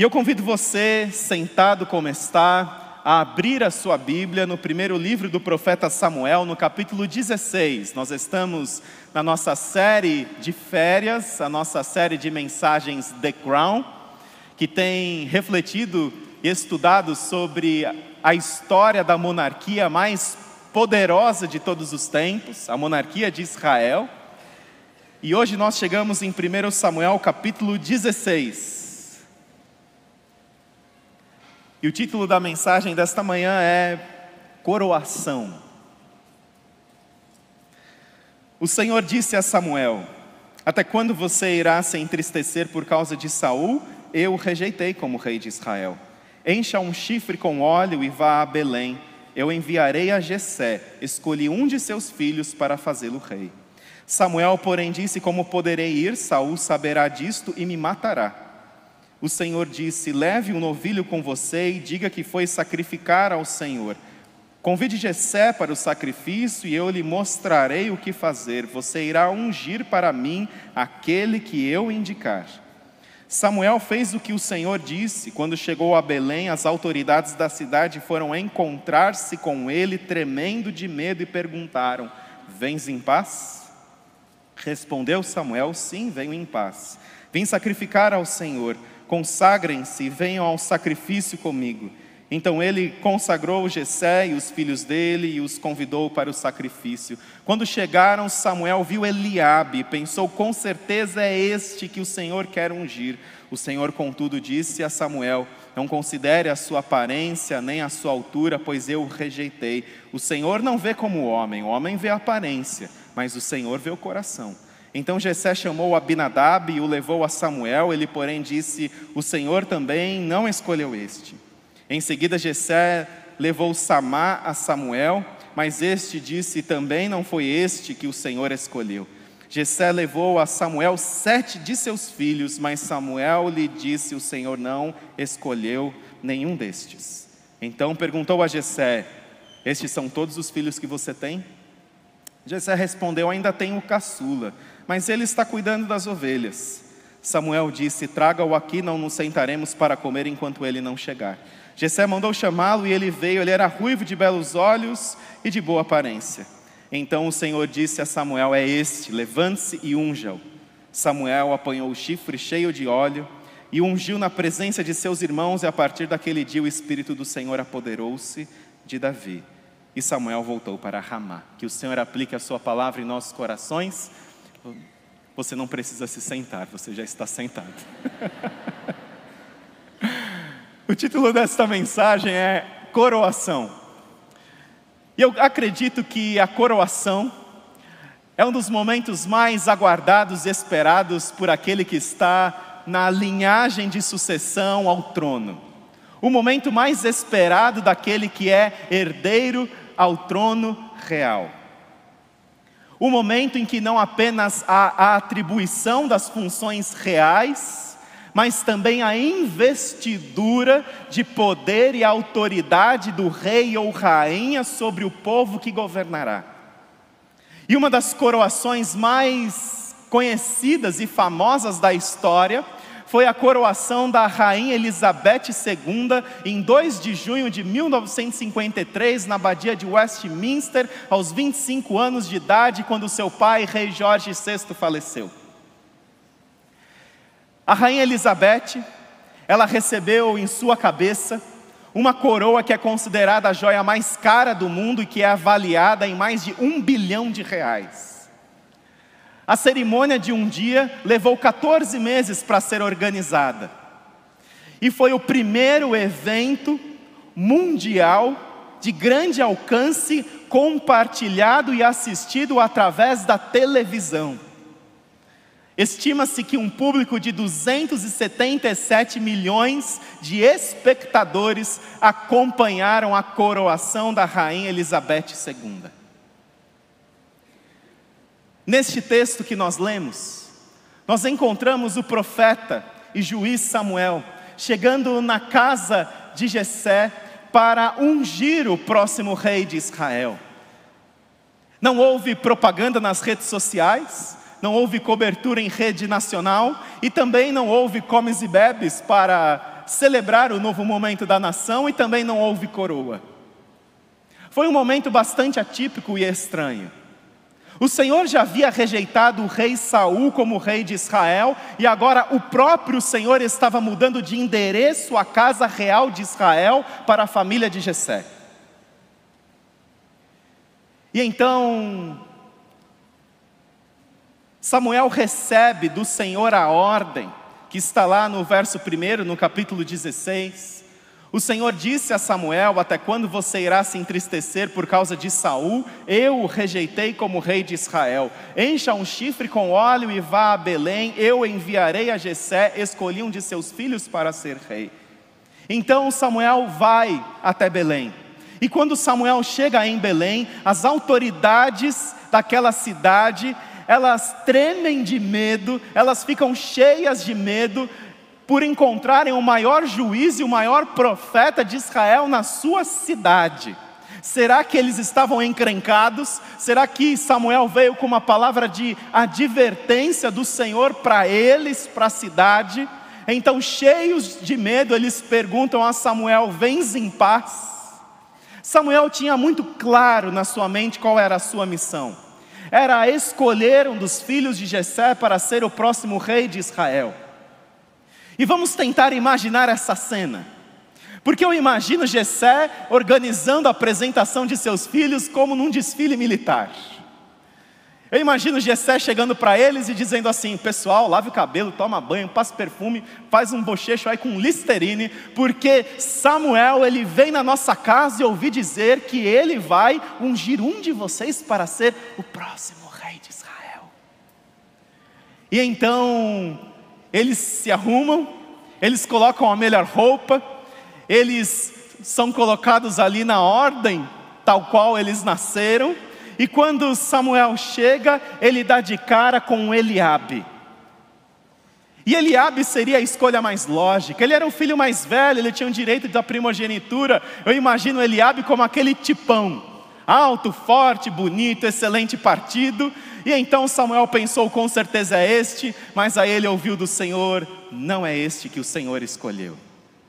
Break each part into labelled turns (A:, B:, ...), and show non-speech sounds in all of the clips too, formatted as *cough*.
A: E eu convido você, sentado como está, a abrir a sua Bíblia no primeiro livro do profeta Samuel, no capítulo 16. Nós estamos na nossa série de férias, a nossa série de mensagens The Crown, que tem refletido e estudado sobre a história da monarquia mais poderosa de todos os tempos, a monarquia de Israel. E hoje nós chegamos em 1 Samuel capítulo 16. E o título da mensagem desta manhã é Coroação. O Senhor disse a Samuel: Até quando você irá se entristecer por causa de Saul? Eu o rejeitei como rei de Israel. Encha um chifre com óleo e vá a Belém. Eu enviarei a Jessé. Escolhi um de seus filhos para fazê-lo rei. Samuel, porém, disse: Como poderei ir? Saul saberá disto e me matará. O Senhor disse: Leve um novilho com você e diga que foi sacrificar ao Senhor. Convide Jessé para o sacrifício e eu lhe mostrarei o que fazer. Você irá ungir para mim aquele que eu indicar. Samuel fez o que o Senhor disse. Quando chegou a Belém, as autoridades da cidade foram encontrar-se com ele, tremendo de medo, e perguntaram: Vens em paz? Respondeu Samuel: Sim, venho em paz. Vim sacrificar ao Senhor. Consagrem-se e venham ao sacrifício comigo. Então ele consagrou Jessé e os filhos dele e os convidou para o sacrifício. Quando chegaram, Samuel viu Eliabe e pensou: com certeza é este que o Senhor quer ungir. O Senhor, contudo, disse a Samuel: Não considere a sua aparência nem a sua altura, pois eu o rejeitei. O Senhor não vê como o homem, o homem vê a aparência mas o Senhor vê o coração. Então Jessé chamou Abinadab e o levou a Samuel, ele porém disse: O Senhor também não escolheu este. Em seguida Jessé levou Samá a Samuel, mas este disse: Também não foi este que o Senhor escolheu. Jessé levou a Samuel sete de seus filhos, mas Samuel lhe disse: O Senhor não escolheu nenhum destes. Então perguntou a Jessé: Estes são todos os filhos que você tem? Jessé respondeu: Ainda tenho caçula, mas ele está cuidando das ovelhas. Samuel disse: Traga-o aqui, não nos sentaremos para comer enquanto ele não chegar. Jessé mandou chamá-lo e ele veio. Ele era ruivo de belos olhos e de boa aparência. Então o Senhor disse a Samuel: É este, levante-se e unja-o. Samuel apanhou o chifre cheio de óleo e ungiu na presença de seus irmãos, e a partir daquele dia o Espírito do Senhor apoderou-se de Davi. E Samuel voltou para Ramá. Que o Senhor aplique a sua palavra em nossos corações. Você não precisa se sentar, você já está sentado. *laughs* o título desta mensagem é Coroação. E eu acredito que a coroação é um dos momentos mais aguardados e esperados por aquele que está na linhagem de sucessão ao trono. O momento mais esperado daquele que é herdeiro ao trono real. O momento em que não apenas há a atribuição das funções reais, mas também a investidura de poder e autoridade do rei ou rainha sobre o povo que governará. E uma das coroações mais conhecidas e famosas da história foi a coroação da rainha Elizabeth II em 2 de junho de 1953 na abadia de Westminster, aos 25 anos de idade, quando seu pai, rei Jorge VI, faleceu. A rainha Elizabeth, ela recebeu em sua cabeça uma coroa que é considerada a joia mais cara do mundo e que é avaliada em mais de um bilhão de reais. A cerimônia de um dia levou 14 meses para ser organizada. E foi o primeiro evento mundial de grande alcance compartilhado e assistido através da televisão. Estima-se que um público de 277 milhões de espectadores acompanharam a coroação da rainha Elizabeth II. Neste texto que nós lemos, nós encontramos o profeta e juiz Samuel chegando na casa de Jessé para ungir o próximo rei de Israel. Não houve propaganda nas redes sociais, não houve cobertura em rede nacional e também não houve comes e bebes para celebrar o novo momento da nação e também não houve coroa. Foi um momento bastante atípico e estranho. O Senhor já havia rejeitado o rei Saul como rei de Israel, e agora o próprio Senhor estava mudando de endereço a casa real de Israel para a família de Jessé. E então Samuel recebe do Senhor a ordem, que está lá no verso 1, no capítulo 16. O Senhor disse a Samuel: Até quando você irá se entristecer por causa de Saul? Eu o rejeitei como rei de Israel. Encha um chifre com óleo e vá a Belém. Eu enviarei a Jessé, escolhi um de seus filhos para ser rei. Então Samuel vai até Belém. E quando Samuel chega em Belém, as autoridades daquela cidade, elas tremem de medo, elas ficam cheias de medo, por encontrarem o maior juiz e o maior profeta de Israel na sua cidade. Será que eles estavam encrencados? Será que Samuel veio com uma palavra de advertência do Senhor para eles, para a cidade? Então, cheios de medo, eles perguntam a Samuel: Vens em paz? Samuel tinha muito claro na sua mente qual era a sua missão. Era escolher um dos filhos de Jessé para ser o próximo rei de Israel. E vamos tentar imaginar essa cena. Porque eu imagino Jessé organizando a apresentação de seus filhos como num desfile militar. Eu imagino Jessé chegando para eles e dizendo assim: pessoal, lave o cabelo, toma banho, passe perfume, faz um bochecho aí com listerine, porque Samuel ele vem na nossa casa e ouvi dizer que ele vai ungir um de vocês para ser o próximo rei de Israel. E então eles se arrumam, eles colocam a melhor roupa, eles são colocados ali na ordem tal qual eles nasceram, e quando Samuel chega, ele dá de cara com Eliabe. E Eliabe seria a escolha mais lógica. Ele era o filho mais velho, ele tinha o direito da primogenitura. Eu imagino Eliabe como aquele tipão, alto, forte, bonito, excelente partido. E então Samuel pensou: com certeza é este, mas aí ele ouviu do Senhor: não é este que o Senhor escolheu.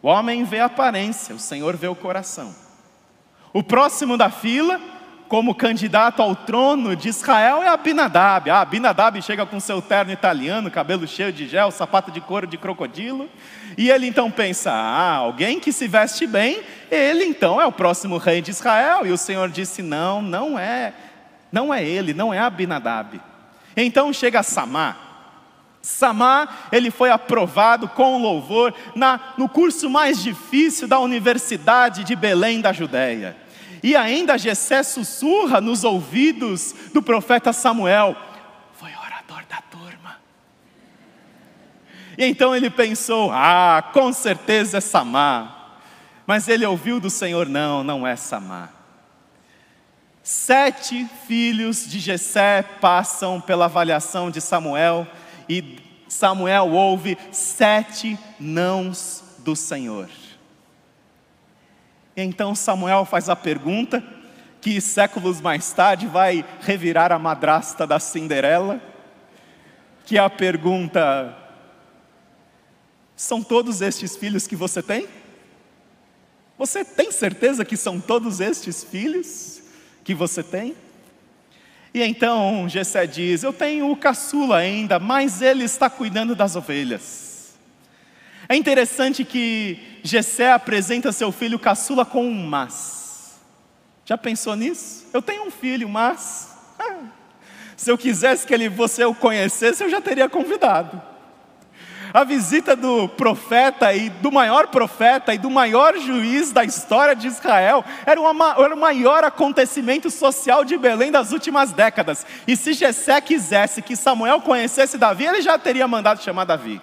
A: O homem vê a aparência, o Senhor vê o coração. O próximo da fila, como candidato ao trono de Israel, é Abinadab. Ah, Abinadab chega com seu terno italiano, cabelo cheio de gel, sapato de couro de crocodilo. E ele então pensa: ah, alguém que se veste bem, ele então é o próximo rei de Israel. E o Senhor disse: não, não é não é ele, não é Abinadab. Então chega Samá. Samá, ele foi aprovado com louvor na, no curso mais difícil da Universidade de Belém da Judéia. E ainda Jessé sussurra nos ouvidos do profeta Samuel: foi orador da turma. E então ele pensou: ah, com certeza é Samá. Mas ele ouviu do Senhor: não, não é Samá. Sete filhos de Jessé passam pela avaliação de Samuel e Samuel ouve sete nãos do Senhor. Então Samuel faz a pergunta que séculos mais tarde vai revirar a madrasta da Cinderela, que é a pergunta: são todos estes filhos que você tem? Você tem certeza que são todos estes filhos? Que você tem? E então Jessé diz: Eu tenho o caçula ainda, mas ele está cuidando das ovelhas. É interessante que Jessé apresenta seu filho caçula com um mas. Já pensou nisso? Eu tenho um filho, mas se eu quisesse que ele você o conhecesse, eu já teria convidado a visita do profeta e do maior profeta e do maior juiz da história de Israel era, uma, era o maior acontecimento social de Belém das últimas décadas. E se Jessé quisesse que Samuel conhecesse Davi, ele já teria mandado chamar Davi.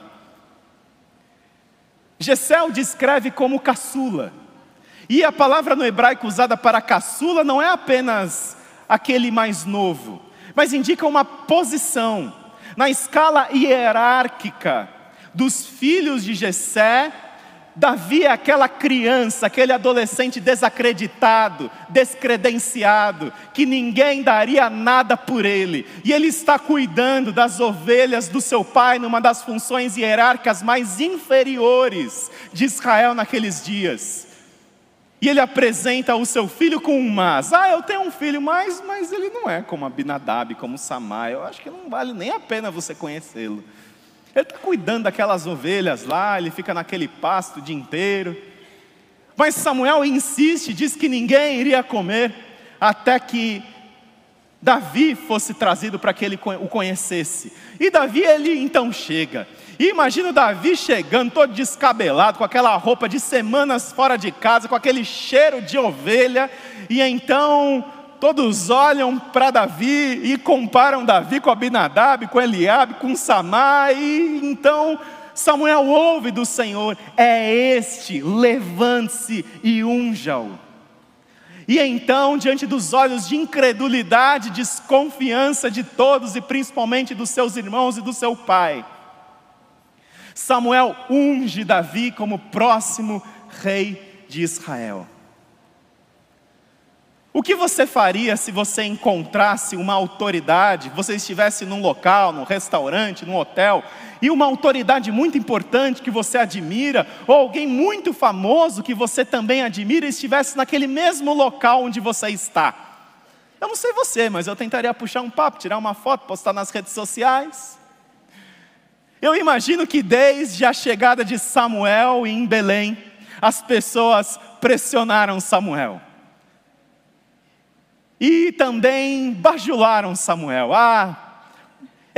A: Jessé o descreve como caçula. E a palavra no hebraico usada para caçula não é apenas aquele mais novo, mas indica uma posição na escala hierárquica dos filhos de Jessé, Davi é aquela criança, aquele adolescente desacreditado, descredenciado, que ninguém daria nada por ele, e ele está cuidando das ovelhas do seu pai numa das funções hierárquicas mais inferiores de Israel naqueles dias. E ele apresenta o seu filho com um mas. Ah, eu tenho um filho, mas, mas ele não é como Abinadab, como Samai. Eu acho que não vale nem a pena você conhecê-lo. Ele está cuidando daquelas ovelhas lá, ele fica naquele pasto o dia inteiro. Mas Samuel insiste, diz que ninguém iria comer, até que Davi fosse trazido para que ele o conhecesse. E Davi, ele então chega. E imagina o Davi chegando, todo descabelado, com aquela roupa de semanas fora de casa, com aquele cheiro de ovelha, e então todos olham para Davi e comparam Davi com Abinadab, com Eliabe, com Samar, e então Samuel ouve do Senhor: é este, levante-se e unja-o. E então, diante dos olhos de incredulidade, desconfiança de todos e principalmente dos seus irmãos e do seu pai, Samuel unge Davi como próximo rei de Israel. O que você faria se você encontrasse uma autoridade, você estivesse num local, num restaurante, num hotel, e uma autoridade muito importante que você admira, ou alguém muito famoso que você também admira, estivesse naquele mesmo local onde você está? Eu não sei você, mas eu tentaria puxar um papo, tirar uma foto, postar nas redes sociais. Eu imagino que desde a chegada de Samuel em Belém, as pessoas pressionaram Samuel. E também bajularam Samuel. Ah,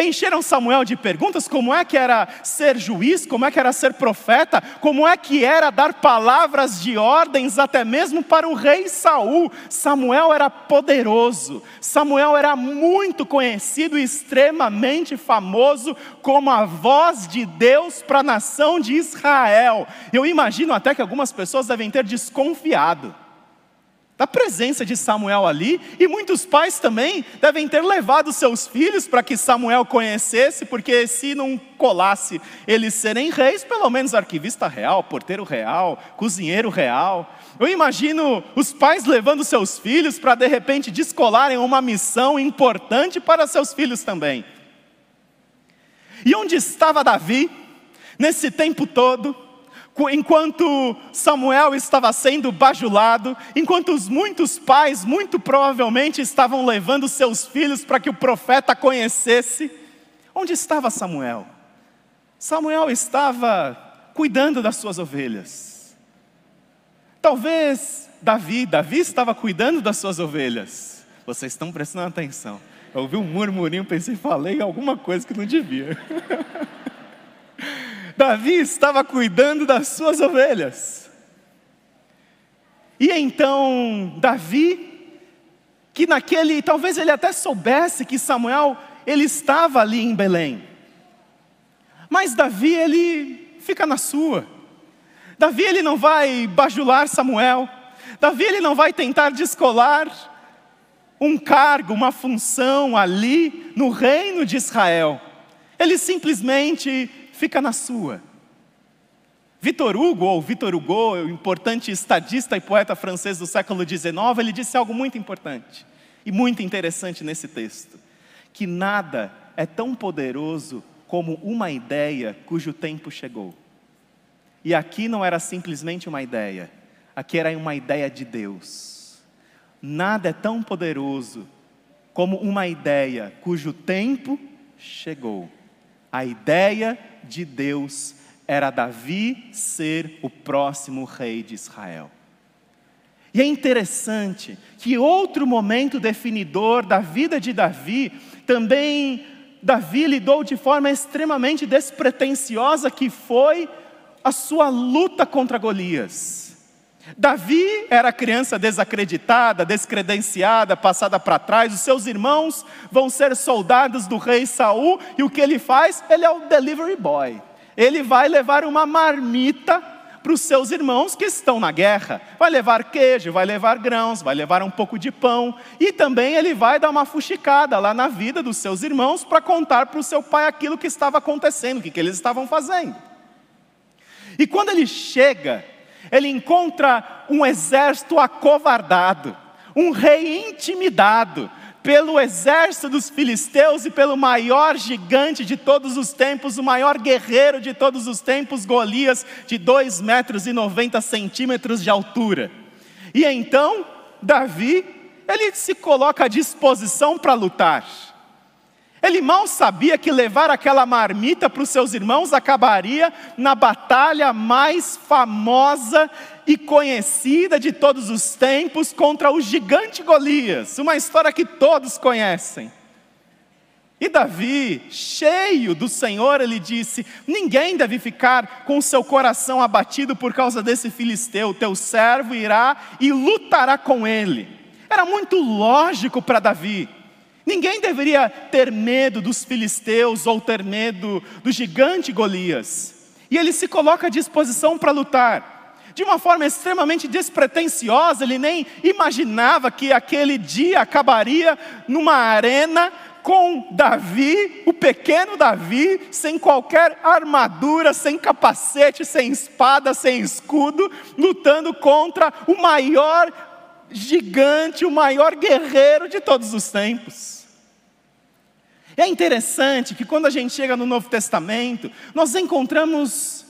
A: encheram Samuel de perguntas: como é que era ser juiz, como é que era ser profeta, como é que era dar palavras de ordens até mesmo para o rei Saul. Samuel era poderoso, Samuel era muito conhecido e extremamente famoso como a voz de Deus para a nação de Israel. Eu imagino até que algumas pessoas devem ter desconfiado da presença de Samuel ali, e muitos pais também devem ter levado seus filhos para que Samuel conhecesse, porque se não colasse eles serem reis, pelo menos arquivista real, porteiro real, cozinheiro real. Eu imagino os pais levando seus filhos para de repente descolarem uma missão importante para seus filhos também. E onde estava Davi nesse tempo todo? Enquanto Samuel estava sendo bajulado, enquanto os muitos pais, muito provavelmente, estavam levando seus filhos para que o profeta conhecesse, onde estava Samuel? Samuel estava cuidando das suas ovelhas. Talvez Davi, Davi estava cuidando das suas ovelhas. Vocês estão prestando atenção. Eu ouvi um murmurinho, pensei, falei alguma coisa que não devia. *laughs* Davi estava cuidando das suas ovelhas. E então, Davi, que naquele, talvez ele até soubesse que Samuel, ele estava ali em Belém. Mas Davi, ele fica na sua. Davi, ele não vai bajular Samuel. Davi, ele não vai tentar descolar um cargo, uma função ali no reino de Israel. Ele simplesmente fica na sua. Vitor Hugo, ou Vitor Hugo, o importante estadista e poeta francês do século XIX, ele disse algo muito importante e muito interessante nesse texto: que nada é tão poderoso como uma ideia cujo tempo chegou. E aqui não era simplesmente uma ideia, aqui era uma ideia de Deus. Nada é tão poderoso como uma ideia cujo tempo chegou. A ideia de Deus era Davi ser o próximo rei de Israel. E é interessante que outro momento definidor da vida de Davi, também Davi lidou de forma extremamente despretensiosa, que foi a sua luta contra Golias. Davi era criança desacreditada, descredenciada, passada para trás. Os seus irmãos vão ser soldados do rei Saul e o que ele faz? Ele é o delivery boy. Ele vai levar uma marmita para os seus irmãos que estão na guerra. Vai levar queijo, vai levar grãos, vai levar um pouco de pão. E também ele vai dar uma fuxicada lá na vida dos seus irmãos para contar para o seu pai aquilo que estava acontecendo, o que, que eles estavam fazendo. E quando ele chega, ele encontra um exército acovardado, um rei intimidado pelo exército dos filisteus e pelo maior gigante de todos os tempos, o maior guerreiro de todos os tempos, Golias, de 2 metros e 90 centímetros de altura. E então, Davi, ele se coloca à disposição para lutar. Ele mal sabia que levar aquela marmita para os seus irmãos acabaria na batalha mais famosa e conhecida de todos os tempos contra o gigante Golias, uma história que todos conhecem. E Davi, cheio do Senhor, ele disse: Ninguém deve ficar com seu coração abatido por causa desse filisteu, teu servo irá e lutará com ele. Era muito lógico para Davi. Ninguém deveria ter medo dos filisteus ou ter medo do gigante Golias. E ele se coloca à disposição para lutar. De uma forma extremamente despretensiosa, ele nem imaginava que aquele dia acabaria numa arena com Davi, o pequeno Davi, sem qualquer armadura, sem capacete, sem espada, sem escudo, lutando contra o maior gigante, o maior guerreiro de todos os tempos. É interessante que quando a gente chega no Novo Testamento, nós encontramos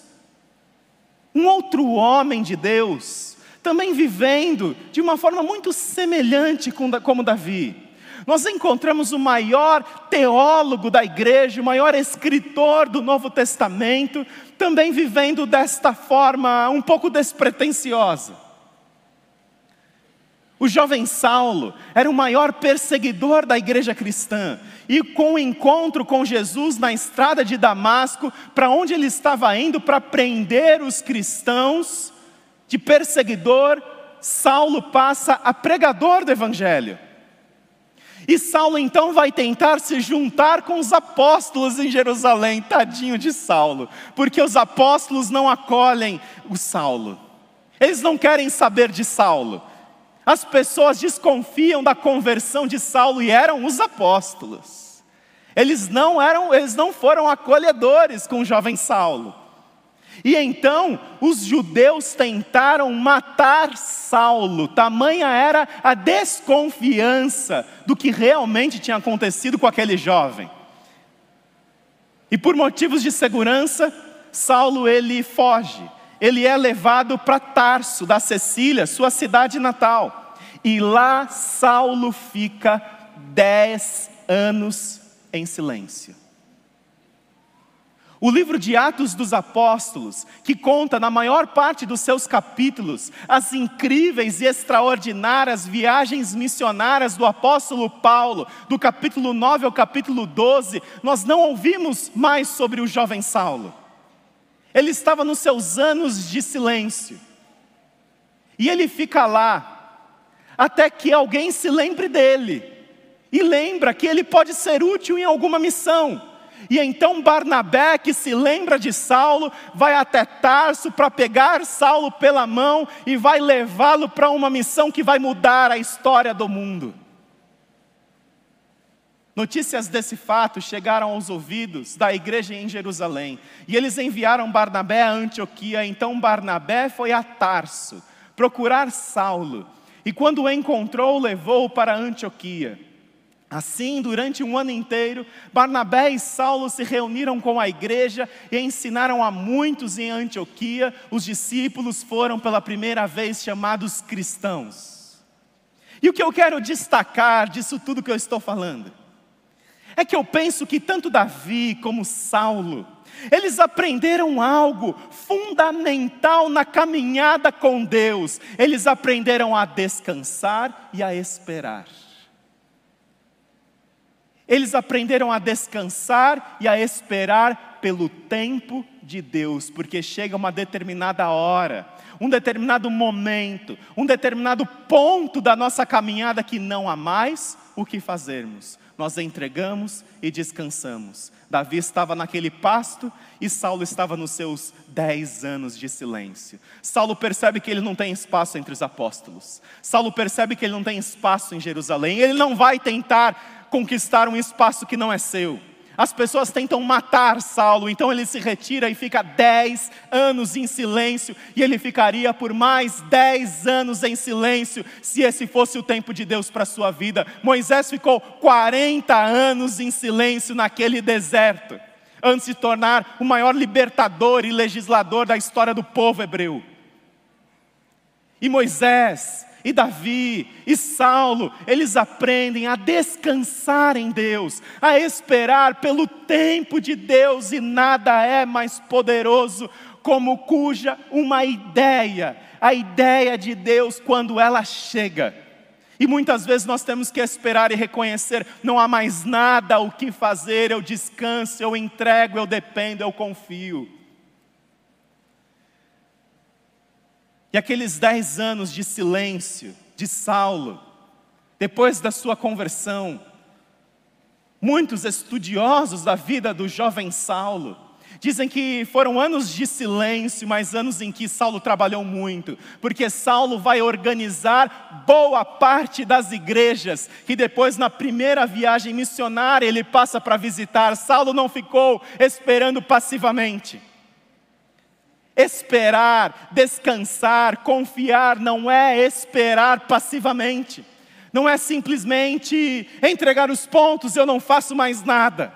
A: um outro homem de Deus, também vivendo de uma forma muito semelhante como Davi. Nós encontramos o maior teólogo da igreja, o maior escritor do Novo Testamento, também vivendo desta forma um pouco despretensiosa. O jovem Saulo era o maior perseguidor da igreja cristã, e com o encontro com Jesus na estrada de Damasco, para onde ele estava indo para prender os cristãos, de perseguidor, Saulo passa a pregador do evangelho. E Saulo então vai tentar se juntar com os apóstolos em Jerusalém, tadinho de Saulo, porque os apóstolos não acolhem o Saulo, eles não querem saber de Saulo. As pessoas desconfiam da conversão de Saulo e eram os apóstolos. Eles não eram, eles não foram acolhedores com o jovem Saulo. E então os judeus tentaram matar Saulo, tamanha era a desconfiança do que realmente tinha acontecido com aquele jovem. E por motivos de segurança, Saulo ele foge, ele é levado para Tarso da Sicília, sua cidade natal. E lá Saulo fica dez anos em silêncio. O livro de Atos dos Apóstolos, que conta na maior parte dos seus capítulos as incríveis e extraordinárias viagens missionárias do apóstolo Paulo, do capítulo 9 ao capítulo 12, nós não ouvimos mais sobre o jovem Saulo. Ele estava nos seus anos de silêncio. E ele fica lá, até que alguém se lembre dele e lembra que ele pode ser útil em alguma missão. E então Barnabé, que se lembra de Saulo, vai até Tarso para pegar Saulo pela mão e vai levá-lo para uma missão que vai mudar a história do mundo. Notícias desse fato chegaram aos ouvidos da igreja em Jerusalém, e eles enviaram Barnabé a Antioquia. Então Barnabé foi a Tarso procurar Saulo e quando o encontrou, levou-o para Antioquia. Assim, durante um ano inteiro, Barnabé e Saulo se reuniram com a igreja e ensinaram a muitos em Antioquia. Os discípulos foram pela primeira vez chamados cristãos. E o que eu quero destacar disso tudo que eu estou falando é que eu penso que tanto Davi como Saulo eles aprenderam algo fundamental na caminhada com Deus. Eles aprenderam a descansar e a esperar. Eles aprenderam a descansar e a esperar pelo tempo de Deus, porque chega uma determinada hora, um determinado momento, um determinado ponto da nossa caminhada que não há mais o que fazermos. Nós entregamos e descansamos. Davi estava naquele pasto e Saulo estava nos seus dez anos de silêncio. Saulo percebe que ele não tem espaço entre os apóstolos. Saulo percebe que ele não tem espaço em Jerusalém. Ele não vai tentar conquistar um espaço que não é seu. As pessoas tentam matar Saulo, então ele se retira e fica dez anos em silêncio, e ele ficaria por mais dez anos em silêncio, se esse fosse o tempo de Deus para a sua vida. Moisés ficou 40 anos em silêncio naquele deserto, antes de tornar o maior libertador e legislador da história do povo hebreu. E Moisés, e Davi e Saulo, eles aprendem a descansar em Deus, a esperar pelo tempo de Deus, e nada é mais poderoso como cuja uma ideia, a ideia de Deus quando ela chega. E muitas vezes nós temos que esperar e reconhecer: não há mais nada o que fazer, eu descanso, eu entrego, eu dependo, eu confio. E aqueles dez anos de silêncio de Saulo, depois da sua conversão, muitos estudiosos da vida do jovem Saulo dizem que foram anos de silêncio, mas anos em que Saulo trabalhou muito, porque Saulo vai organizar boa parte das igrejas que depois, na primeira viagem missionária, ele passa para visitar. Saulo não ficou esperando passivamente. Esperar, descansar, confiar não é esperar passivamente. Não é simplesmente entregar os pontos, eu não faço mais nada.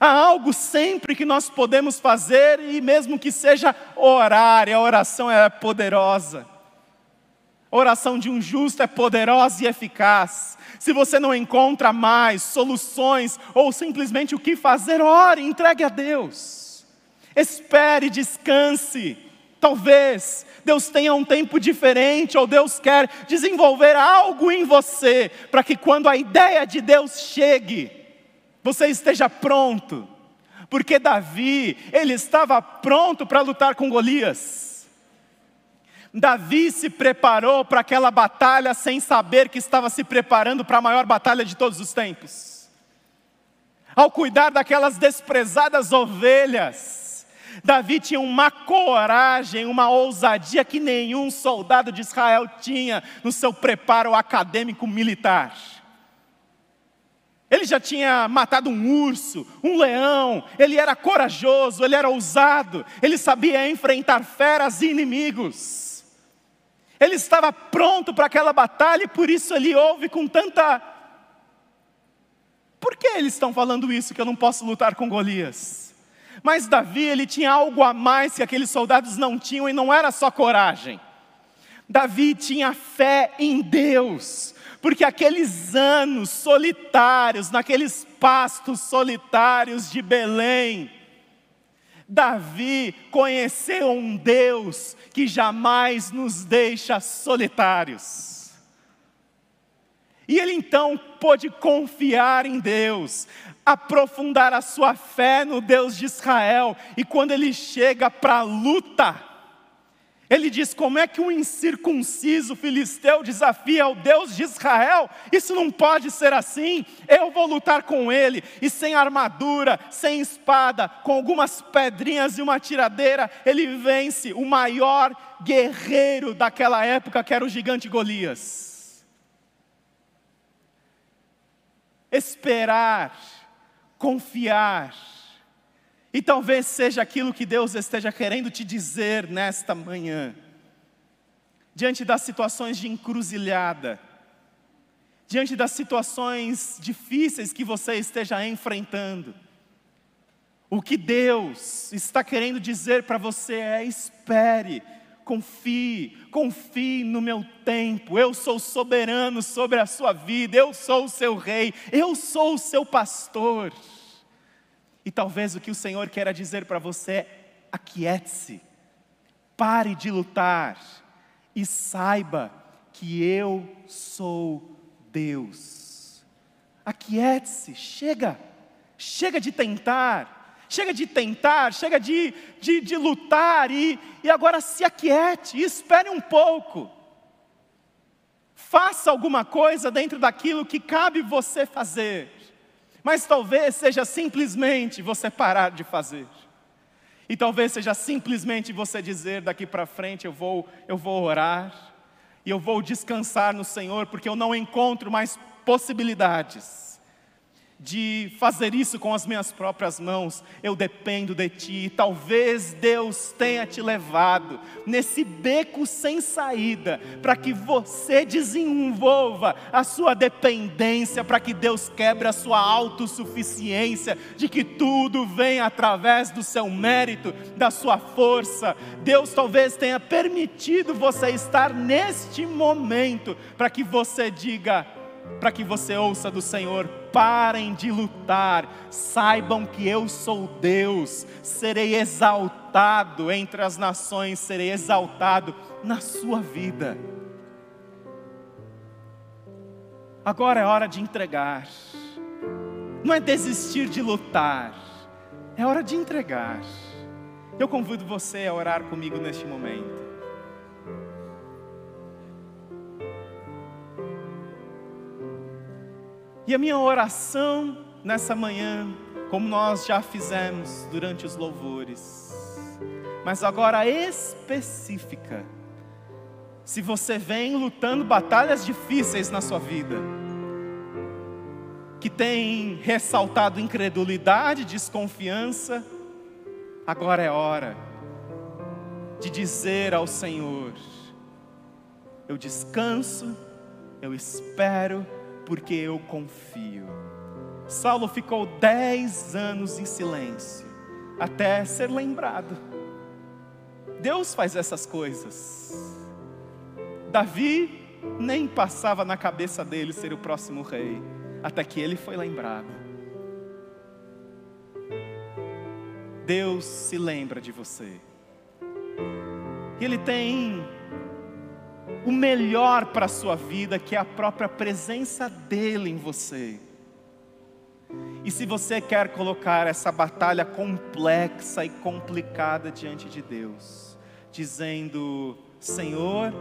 A: Há algo sempre que nós podemos fazer, e mesmo que seja orar, e a oração é poderosa. A oração de um justo é poderosa e eficaz. Se você não encontra mais soluções ou simplesmente o que fazer, ore, entregue a Deus. Espere, descanse. Talvez Deus tenha um tempo diferente, ou Deus quer desenvolver algo em você, para que quando a ideia de Deus chegue, você esteja pronto. Porque Davi, ele estava pronto para lutar com Golias. Davi se preparou para aquela batalha sem saber que estava se preparando para a maior batalha de todos os tempos. Ao cuidar daquelas desprezadas ovelhas, Davi tinha uma coragem, uma ousadia que nenhum soldado de Israel tinha no seu preparo acadêmico militar. Ele já tinha matado um urso, um leão, ele era corajoso, ele era ousado, ele sabia enfrentar feras e inimigos. Ele estava pronto para aquela batalha e por isso ele ouve com tanta. Por que eles estão falando isso que eu não posso lutar com Golias? Mas Davi, ele tinha algo a mais que aqueles soldados não tinham e não era só coragem. Davi tinha fé em Deus, porque aqueles anos solitários, naqueles pastos solitários de Belém, Davi conheceu um Deus que jamais nos deixa solitários. E ele então pôde confiar em Deus, aprofundar a sua fé no Deus de Israel, e quando ele chega para a luta, ele diz: Como é que um incircunciso filisteu desafia o Deus de Israel? Isso não pode ser assim. Eu vou lutar com ele, e sem armadura, sem espada, com algumas pedrinhas e uma tiradeira, ele vence o maior guerreiro daquela época, que era o gigante Golias. esperar, confiar. E talvez seja aquilo que Deus esteja querendo te dizer nesta manhã. Diante das situações de encruzilhada, diante das situações difíceis que você esteja enfrentando, o que Deus está querendo dizer para você é: espere, confie, confie no meu tempo. Eu sou soberano sobre a sua vida, eu sou o seu rei, eu sou o seu pastor. E talvez o que o Senhor queira dizer para você é: aquiete-se, pare de lutar e saiba que eu sou Deus. Aquiete-se, chega, chega de tentar chega de tentar, chega de, de, de lutar e, e agora se aquiete, espere um pouco. Faça alguma coisa dentro daquilo que cabe você fazer, mas talvez seja simplesmente você parar de fazer. E talvez seja simplesmente você dizer daqui para frente eu vou, eu vou orar e eu vou descansar no Senhor porque eu não encontro mais possibilidades de fazer isso com as minhas próprias mãos, eu dependo de Ti. Talvez Deus tenha te levado nesse beco sem saída, para que você desenvolva a sua dependência, para que Deus quebre a sua autossuficiência, de que tudo vem através do seu mérito, da sua força. Deus talvez tenha permitido você estar neste momento, para que você diga, para que você ouça do Senhor: parem de lutar, saibam que eu sou Deus, serei exaltado entre as nações, serei exaltado na sua vida. Agora é hora de entregar, não é desistir de lutar, é hora de entregar. Eu convido você a orar comigo neste momento. E a minha oração nessa manhã, como nós já fizemos durante os louvores, mas agora específica. Se você vem lutando batalhas difíceis na sua vida, que tem ressaltado incredulidade, desconfiança, agora é hora de dizer ao Senhor: Eu descanso, eu espero, porque eu confio. Saulo ficou dez anos em silêncio, até ser lembrado. Deus faz essas coisas. Davi nem passava na cabeça dele ser o próximo rei, até que ele foi lembrado. Deus se lembra de você. Ele tem o melhor para a sua vida, que é a própria presença dEle em você. E se você quer colocar essa batalha complexa e complicada diante de Deus, dizendo: Senhor,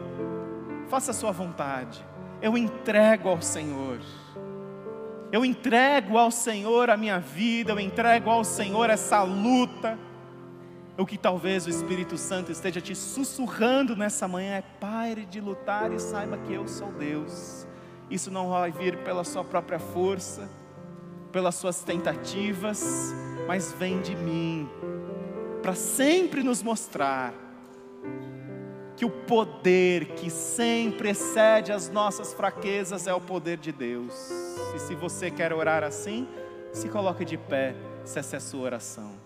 A: faça a Sua vontade, eu entrego ao Senhor. Eu entrego ao Senhor a minha vida, eu entrego ao Senhor essa luta o que talvez o Espírito Santo esteja te sussurrando nessa manhã é: pare de lutar e saiba que eu sou Deus. Isso não vai vir pela sua própria força, pelas suas tentativas, mas vem de mim, para sempre nos mostrar que o poder que sempre excede as nossas fraquezas é o poder de Deus. E se você quer orar assim, se coloque de pé, se essa é a sua oração.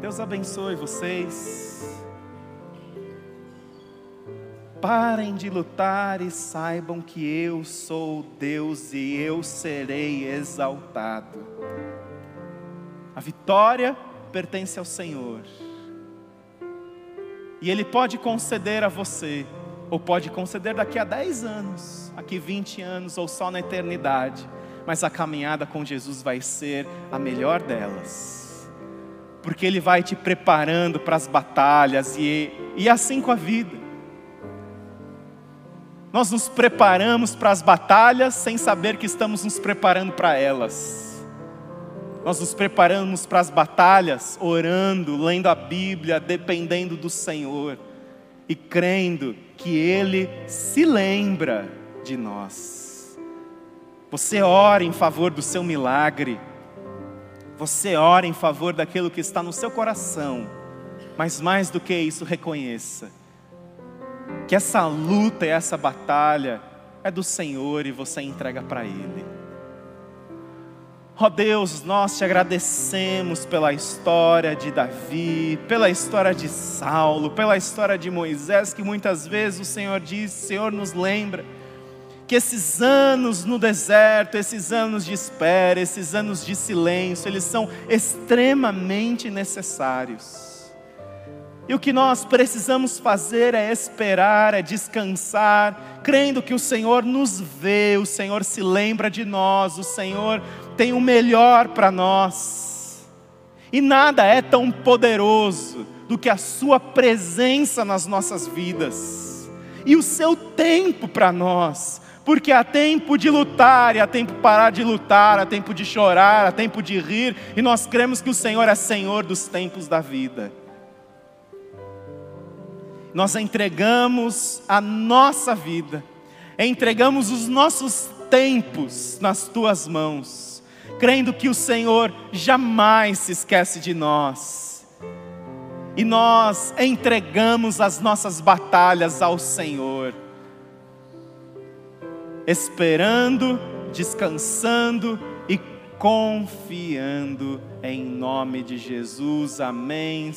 A: Deus abençoe vocês. Parem de lutar e saibam que eu sou Deus e eu serei exaltado. A vitória pertence ao Senhor. E Ele pode conceder a você, ou pode conceder daqui a 10 anos, aqui 20 anos, ou só na eternidade. Mas a caminhada com Jesus vai ser a melhor delas porque Ele vai te preparando para as batalhas e, e assim com a vida. Nós nos preparamos para as batalhas sem saber que estamos nos preparando para elas. Nós nos preparamos para as batalhas orando, lendo a Bíblia, dependendo do Senhor e crendo que Ele se lembra de nós. Você ora em favor do seu milagre você ora em favor daquilo que está no seu coração, mas mais do que isso, reconheça que essa luta e essa batalha é do Senhor e você entrega para Ele. Ó oh Deus, nós te agradecemos pela história de Davi, pela história de Saulo, pela história de Moisés, que muitas vezes o Senhor diz, o Senhor nos lembra que esses anos no deserto, esses anos de espera, esses anos de silêncio, eles são extremamente necessários. E o que nós precisamos fazer é esperar, é descansar, crendo que o Senhor nos vê, o Senhor se lembra de nós, o Senhor tem o melhor para nós. E nada é tão poderoso do que a Sua presença nas nossas vidas e o seu tempo para nós porque há tempo de lutar, e há tempo de parar de lutar, há tempo de chorar, há tempo de rir, e nós cremos que o Senhor é Senhor dos tempos da vida. Nós entregamos a nossa vida, entregamos os nossos tempos nas tuas mãos, crendo que o Senhor jamais se esquece de nós. E nós entregamos as nossas batalhas ao Senhor, esperando, descansando e confiando em nome de Jesus. Amém.